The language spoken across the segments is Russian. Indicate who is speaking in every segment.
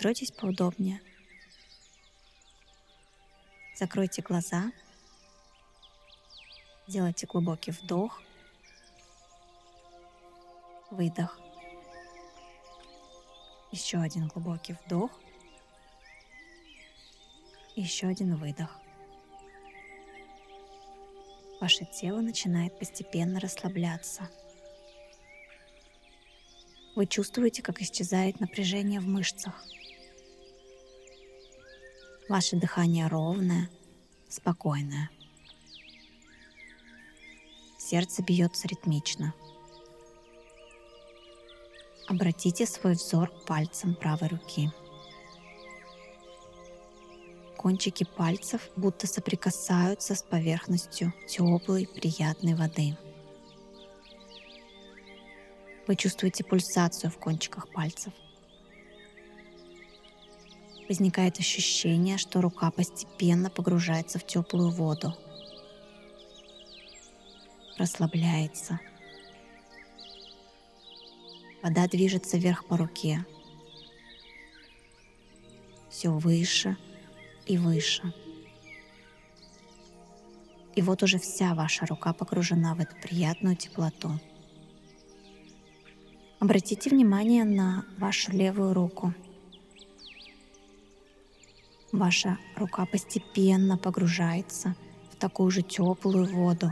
Speaker 1: Устройтесь поудобнее. Закройте глаза. Делайте глубокий вдох. Выдох. Еще один глубокий вдох. Еще один выдох. Ваше тело начинает постепенно расслабляться. Вы чувствуете, как исчезает напряжение в мышцах. Ваше дыхание ровное, спокойное. Сердце бьется ритмично. Обратите свой взор к пальцам правой руки. Кончики пальцев будто соприкасаются с поверхностью теплой, приятной воды. Вы чувствуете пульсацию в кончиках пальцев. Возникает ощущение, что рука постепенно погружается в теплую воду. Расслабляется. Вода движется вверх по руке. Все выше и выше. И вот уже вся ваша рука погружена в эту приятную теплоту. Обратите внимание на вашу левую руку. Ваша рука постепенно погружается в такую же теплую воду.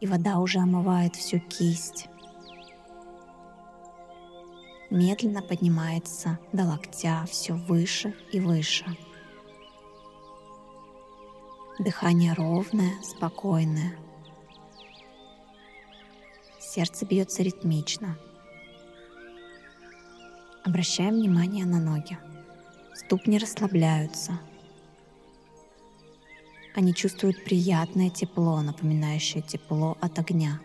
Speaker 1: И вода уже омывает всю кисть. Медленно поднимается до локтя все выше и выше. Дыхание ровное, спокойное. Сердце бьется ритмично. Обращаем внимание на ноги. Ступни расслабляются. Они чувствуют приятное тепло, напоминающее тепло от огня.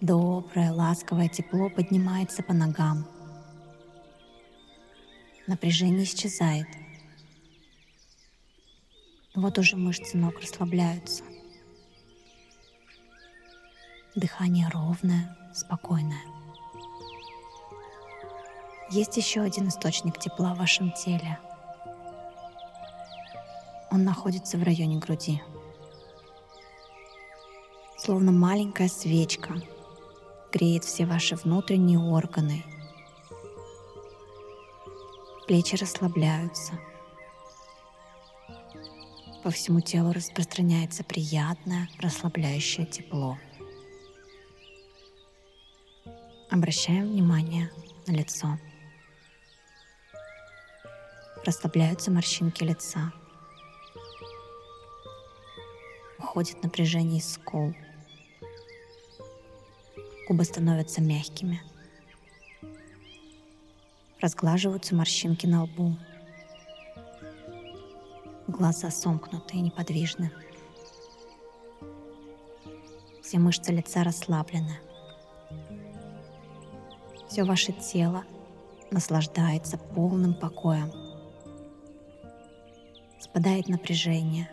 Speaker 1: Доброе, ласковое тепло поднимается по ногам. Напряжение исчезает. Вот уже мышцы ног расслабляются. Дыхание ровное, спокойное. Есть еще один источник тепла в вашем теле. Он находится в районе груди. Словно маленькая свечка греет все ваши внутренние органы. Плечи расслабляются. По всему телу распространяется приятное, расслабляющее тепло. Обращаем внимание на лицо. Расслабляются морщинки лица. Уходит напряжение из скул. Губы становятся мягкими. Разглаживаются морщинки на лбу. Глаза сомкнуты и неподвижны. Все мышцы лица расслаблены. Все ваше тело наслаждается полным покоем. Спадает напряжение.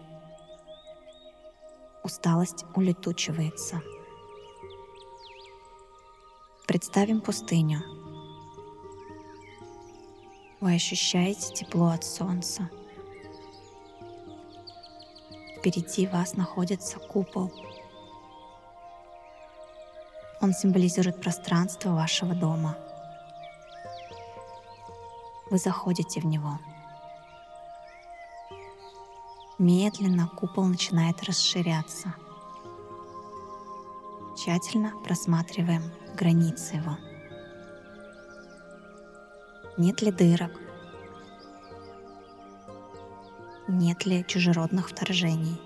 Speaker 1: Усталость улетучивается. Представим пустыню. Вы ощущаете тепло от солнца. Впереди вас находится купол — он символизирует пространство вашего дома. Вы заходите в него. Медленно купол начинает расширяться. Тщательно просматриваем границы его. Нет ли дырок? Нет ли чужеродных вторжений?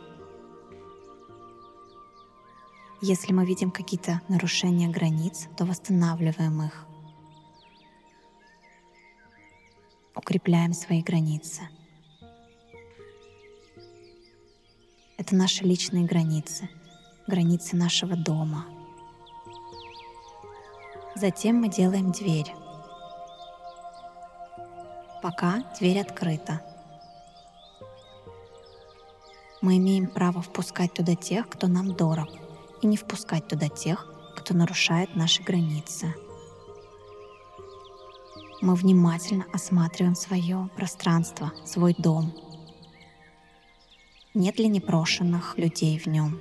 Speaker 1: Если мы видим какие-то нарушения границ, то восстанавливаем их. Укрепляем свои границы. Это наши личные границы, границы нашего дома. Затем мы делаем дверь. Пока дверь открыта. Мы имеем право впускать туда тех, кто нам дорог – и не впускать туда тех, кто нарушает наши границы. Мы внимательно осматриваем свое пространство, свой дом. Нет ли непрошенных людей в нем?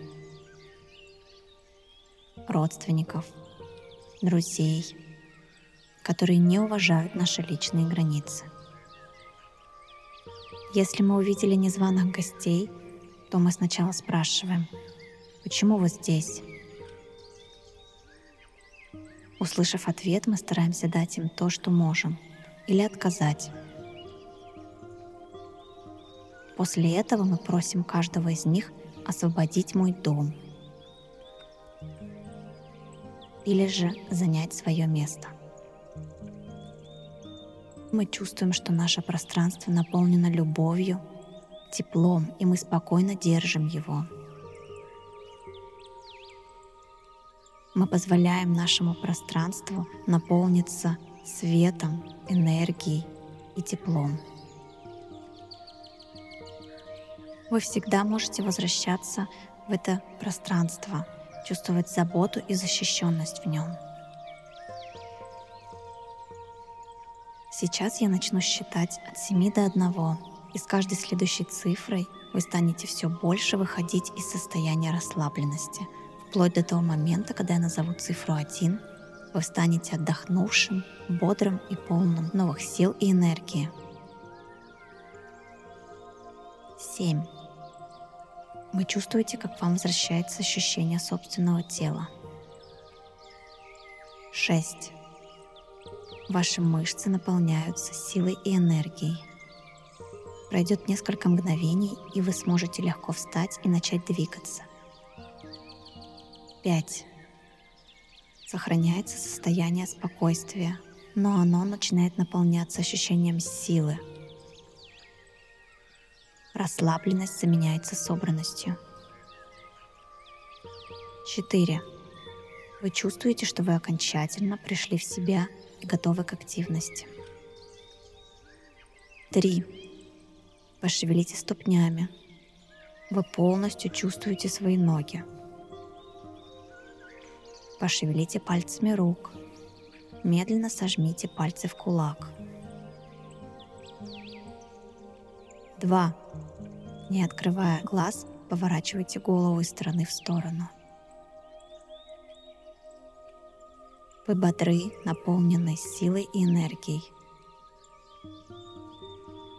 Speaker 1: Родственников, друзей, которые не уважают наши личные границы. Если мы увидели незваных гостей, то мы сначала спрашиваем, почему вы здесь? Услышав ответ, мы стараемся дать им то, что можем, или отказать. После этого мы просим каждого из них освободить мой дом или же занять свое место. Мы чувствуем, что наше пространство наполнено любовью, теплом, и мы спокойно держим его – мы позволяем нашему пространству наполниться светом, энергией и теплом. Вы всегда можете возвращаться в это пространство, чувствовать заботу и защищенность в нем. Сейчас я начну считать от 7 до 1, и с каждой следующей цифрой вы станете все больше выходить из состояния расслабленности – вплоть до того момента, когда я назову цифру 1, вы станете отдохнувшим, бодрым и полным новых сил и энергии. 7. Вы чувствуете, как вам возвращается ощущение собственного тела. 6. Ваши мышцы наполняются силой и энергией. Пройдет несколько мгновений, и вы сможете легко встать и начать двигаться – 5. Сохраняется состояние спокойствия, но оно начинает наполняться ощущением силы. Расслабленность заменяется собранностью. 4. Вы чувствуете, что вы окончательно пришли в себя и готовы к активности. 3. Пошевелите ступнями. Вы полностью чувствуете свои ноги. Пошевелите пальцами рук. Медленно сожмите пальцы в кулак. 2. Не открывая глаз, поворачивайте голову из стороны в сторону. Вы бодры, наполнены силой и энергией.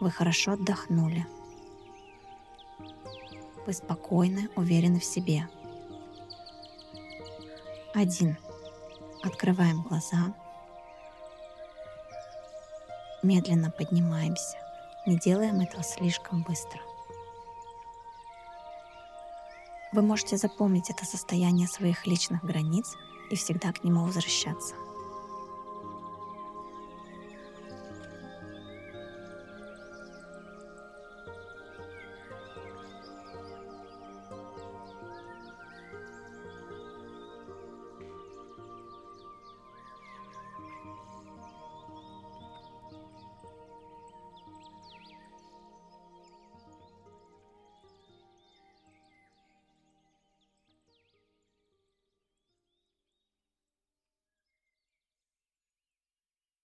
Speaker 1: Вы хорошо отдохнули. Вы спокойны, уверены в себе. Один. Открываем глаза. Медленно поднимаемся. Не делаем этого слишком быстро. Вы можете запомнить это состояние своих личных границ и всегда к нему возвращаться.